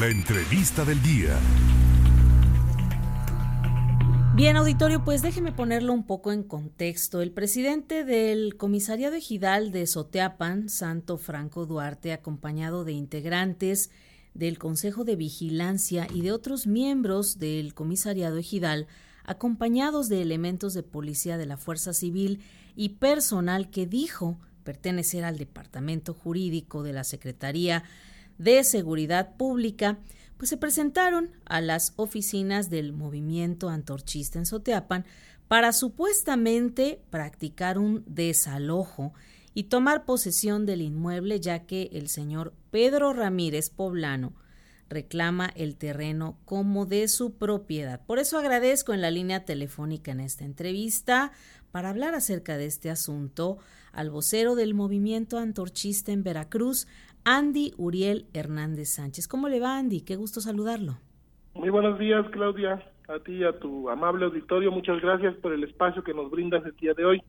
La entrevista del día. Bien, auditorio, pues déjeme ponerlo un poco en contexto. El presidente del Comisariado Ejidal de Soteapan, Santo Franco Duarte, acompañado de integrantes del Consejo de Vigilancia y de otros miembros del Comisariado Ejidal, acompañados de elementos de policía de la Fuerza Civil y personal que dijo pertenecer al Departamento Jurídico de la Secretaría de Seguridad Pública, pues se presentaron a las oficinas del movimiento antorchista en Soteapan para supuestamente practicar un desalojo y tomar posesión del inmueble ya que el señor Pedro Ramírez Poblano reclama el terreno como de su propiedad. Por eso agradezco en la línea telefónica en esta entrevista para hablar acerca de este asunto al vocero del movimiento antorchista en Veracruz, Andy Uriel Hernández Sánchez. ¿Cómo le va, Andy? Qué gusto saludarlo. Muy buenos días, Claudia. A ti y a tu amable auditorio, muchas gracias por el espacio que nos brindas el día de hoy.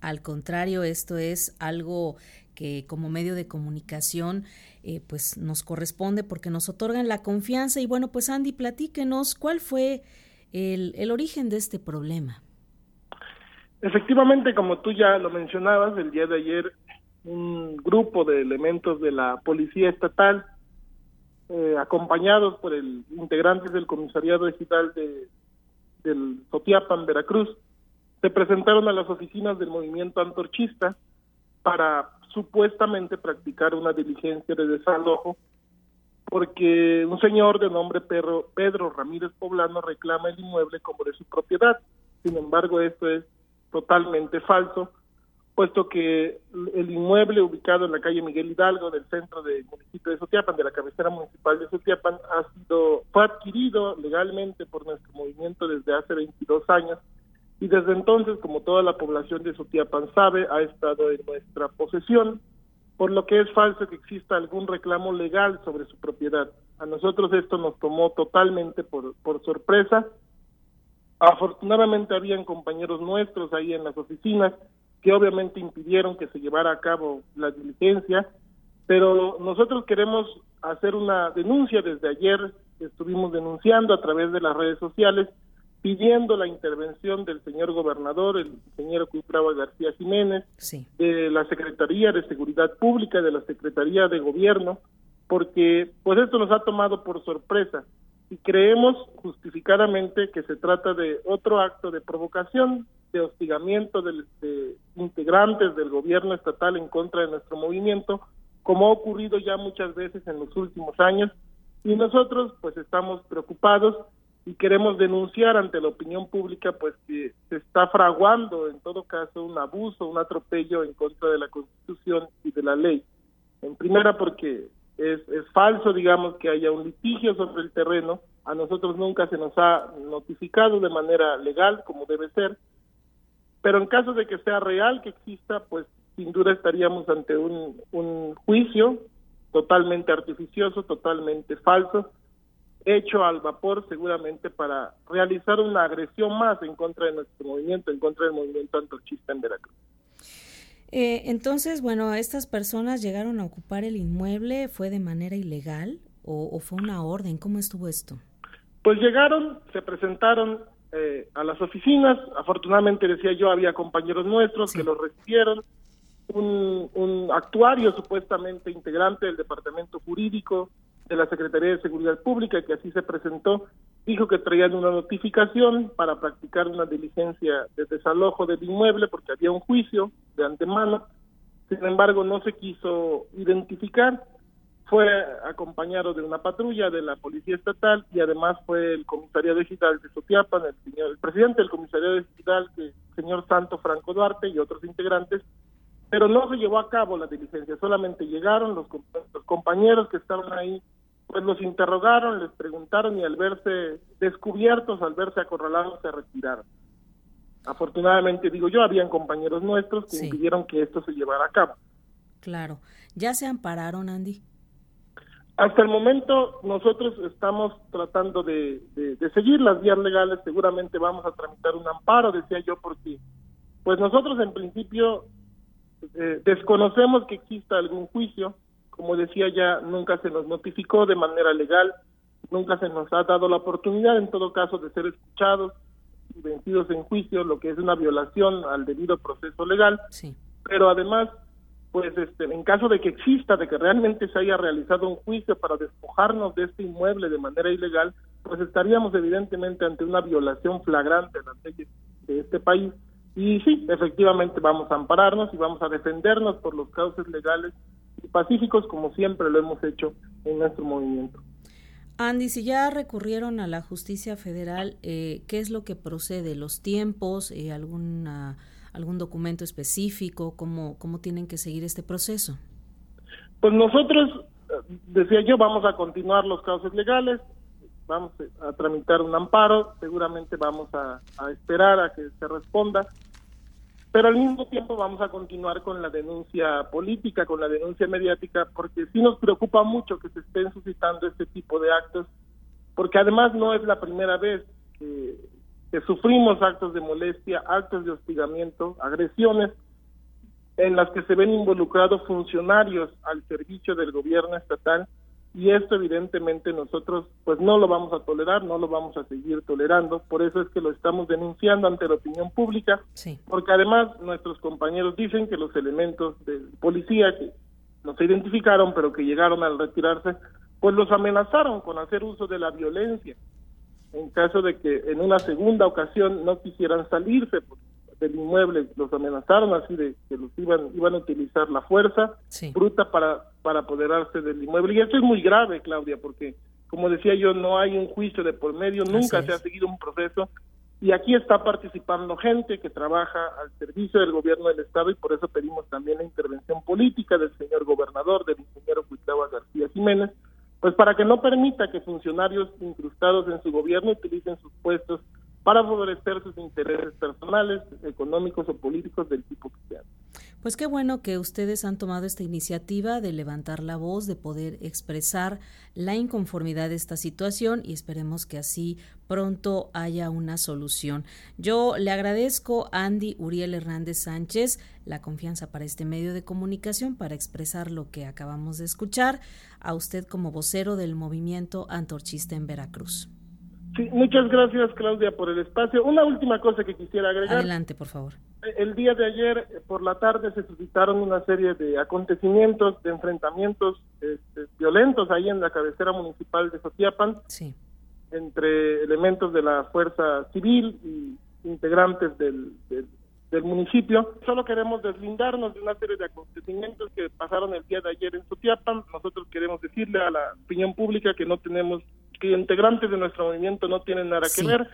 Al contrario, esto es algo que como medio de comunicación eh, pues nos corresponde porque nos otorgan la confianza y bueno pues Andy platíquenos cuál fue el, el origen de este problema. Efectivamente, como tú ya lo mencionabas, el día de ayer un grupo de elementos de la Policía Estatal, eh, acompañados por el integrantes del Comisariado Digital de, del Sotiapan, Veracruz, se presentaron a las oficinas del movimiento antorchista para supuestamente practicar una diligencia de desalojo porque un señor de nombre Pedro, Pedro Ramírez Poblano reclama el inmueble como de su propiedad. Sin embargo, esto es totalmente falso puesto que el inmueble ubicado en la calle Miguel Hidalgo del centro del municipio de Sotiapan, de la cabecera municipal de Sotiapan, ha sido fue adquirido legalmente por nuestro movimiento desde hace 22 años y desde entonces, como toda la población de Sotiapan sabe, ha estado en nuestra posesión, por lo que es falso que exista algún reclamo legal sobre su propiedad. A nosotros esto nos tomó totalmente por, por sorpresa. Afortunadamente habían compañeros nuestros ahí en las oficinas que obviamente impidieron que se llevara a cabo la diligencia, pero nosotros queremos hacer una denuncia. Desde ayer, estuvimos denunciando a través de las redes sociales, pidiendo la intervención del señor gobernador, el señor Cuitrava García Jiménez, de la Secretaría de Seguridad Pública, de la Secretaría de Gobierno, porque pues esto nos ha tomado por sorpresa y creemos justificadamente que se trata de otro acto de provocación, de hostigamiento de, integrantes del gobierno estatal en contra de nuestro movimiento, como ha ocurrido ya muchas veces en los últimos años, y nosotros pues estamos preocupados y queremos denunciar ante la opinión pública pues que se está fraguando en todo caso un abuso, un atropello en contra de la Constitución y de la ley. En primera porque es, es falso, digamos, que haya un litigio sobre el terreno. A nosotros nunca se nos ha notificado de manera legal, como debe ser. Pero en caso de que sea real que exista, pues sin duda estaríamos ante un, un juicio totalmente artificioso, totalmente falso, hecho al vapor seguramente para realizar una agresión más en contra de nuestro movimiento, en contra del movimiento antorchista en Veracruz. Eh, entonces, bueno, estas personas llegaron a ocupar el inmueble, ¿fue de manera ilegal o, fue una orden? ¿Cómo estuvo esto? Pues llegaron, se presentaron eh, a las oficinas, afortunadamente decía yo, había compañeros nuestros que los recibieron, un, un actuario supuestamente integrante del departamento jurídico de la Secretaría de Seguridad Pública, que así se presentó, dijo que traían una notificación para practicar una diligencia de desalojo del inmueble porque había un juicio de antemano. Sin embargo, no se quiso identificar. Fue acompañado de una patrulla de la Policía Estatal y además fue el comisario digital de Sotiapan, el, señor, el presidente del comisario digital, el señor Santo Franco Duarte y otros integrantes, pero no se llevó a cabo la diligencia, solamente llegaron los, los compañeros que estaban ahí pues los interrogaron, les preguntaron y al verse descubiertos, al verse acorralados, se retiraron. Afortunadamente, digo yo, habían compañeros nuestros que impidieron que esto se llevara a cabo. Claro. ¿Ya se ampararon, Andy? Hasta el momento nosotros estamos tratando de, de, seguir las vías legales, seguramente vamos a tramitar un amparo, decía yo, porque pues nosotros en principio eh, desconocemos que exista algún juicio, como decía ya, nunca se nos notificó de manera legal, nunca se nos ha dado la oportunidad, en todo caso, de ser escuchados y vencidos en juicio, lo que es una violación al debido proceso legal. Sí. Pero además, pues este, en caso de que exista, de que realmente se haya realizado un juicio para despojarnos de este inmueble de manera ilegal, pues estaríamos evidentemente ante una violación flagrante de las leyes de este país. Y sí, efectivamente vamos a ampararnos y vamos a defendernos por los cauces legales y pacíficos como siempre lo hemos hecho en nuestro movimiento. Andy, si ya recurrieron a la justicia federal, eh, ¿qué es lo que procede? ¿Los tiempos? Eh, ¿Alguna algún documento específico? ¿Cómo, ¿Cómo tienen que seguir este proceso? Pues nosotros, decía yo, vamos a continuar los casos legales, vamos a tramitar un amparo, seguramente vamos a, esperar a que se responda, pero al mismo tiempo vamos a continuar con la denuncia política, con la denuncia mediática, porque sí nos preocupa mucho que se estén suscitando este tipo de actos, porque además no es la primera vez que que sufrimos actos de molestia, actos de hostigamiento, agresiones en las que se ven involucrados funcionarios al servicio del gobierno estatal y esto evidentemente nosotros pues no lo vamos a tolerar, no lo vamos a seguir tolerando, por eso es que lo estamos denunciando ante la opinión pública, porque además nuestros compañeros dicen que los elementos de policía que no se identificaron pero que llegaron al retirarse, pues los amenazaron con hacer uso de la violencia en caso de que en una segunda ocasión no quisieran salirse del inmueble, los amenazaron así de que los iban iban a utilizar la fuerza bruta para para apoderarse del inmueble. Y esto es muy grave, Claudia, porque como decía yo, no hay un juicio de por medio, nunca se ha seguido un proceso. Y aquí está participando gente que trabaja al servicio del gobierno del estado y por eso pedimos también la intervención política del señor gobernador, del ingeniero Cuitlava García Jiménez, pues para que no permita que funcionarios incrustados en su gobierno utilicen sus puestos para favorecer sus intereses personales, económicos o políticos del tipo que sean. Pues qué bueno que ustedes han tomado esta iniciativa de levantar la voz, de poder expresar la inconformidad de esta situación y esperemos que así pronto haya una solución. Yo le agradezco a Andy Uriel Hernández Sánchez la confianza para este medio de comunicación para expresar lo que acabamos de escuchar, a usted como vocero del movimiento antorchista en Veracruz. Sí, muchas gracias Claudia por el espacio. Una última cosa que quisiera agregar. Adelante, por favor. El día de ayer por la tarde se suscitaron una serie de acontecimientos, de enfrentamientos este, violentos ahí en la cabecera municipal de Sotiapan. Sí. Entre elementos de la fuerza civil y integrantes del, del, municipio. Solo queremos deslindarnos de una serie de acontecimientos que pasaron el día de ayer en Sotiapan. Nosotros queremos decirle a la opinión pública que no tenemos que integrantes de nuestro movimiento no tienen nada que ver.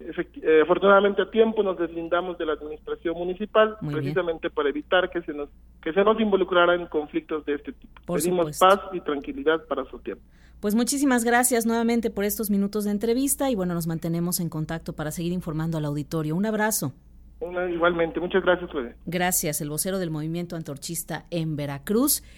Eh, afortunadamente a tiempo nos deslindamos de la administración municipal precisamente para evitar que se nos que se nos involucrara en conflictos de este tipo. Pedimos paz y tranquilidad para su tiempo. Pues muchísimas gracias nuevamente por estos minutos de entrevista y bueno, nos mantenemos en contacto para seguir informando al auditorio. Un abrazo. igualmente, muchas gracias. Gracias, el vocero del movimiento antorchista en Veracruz.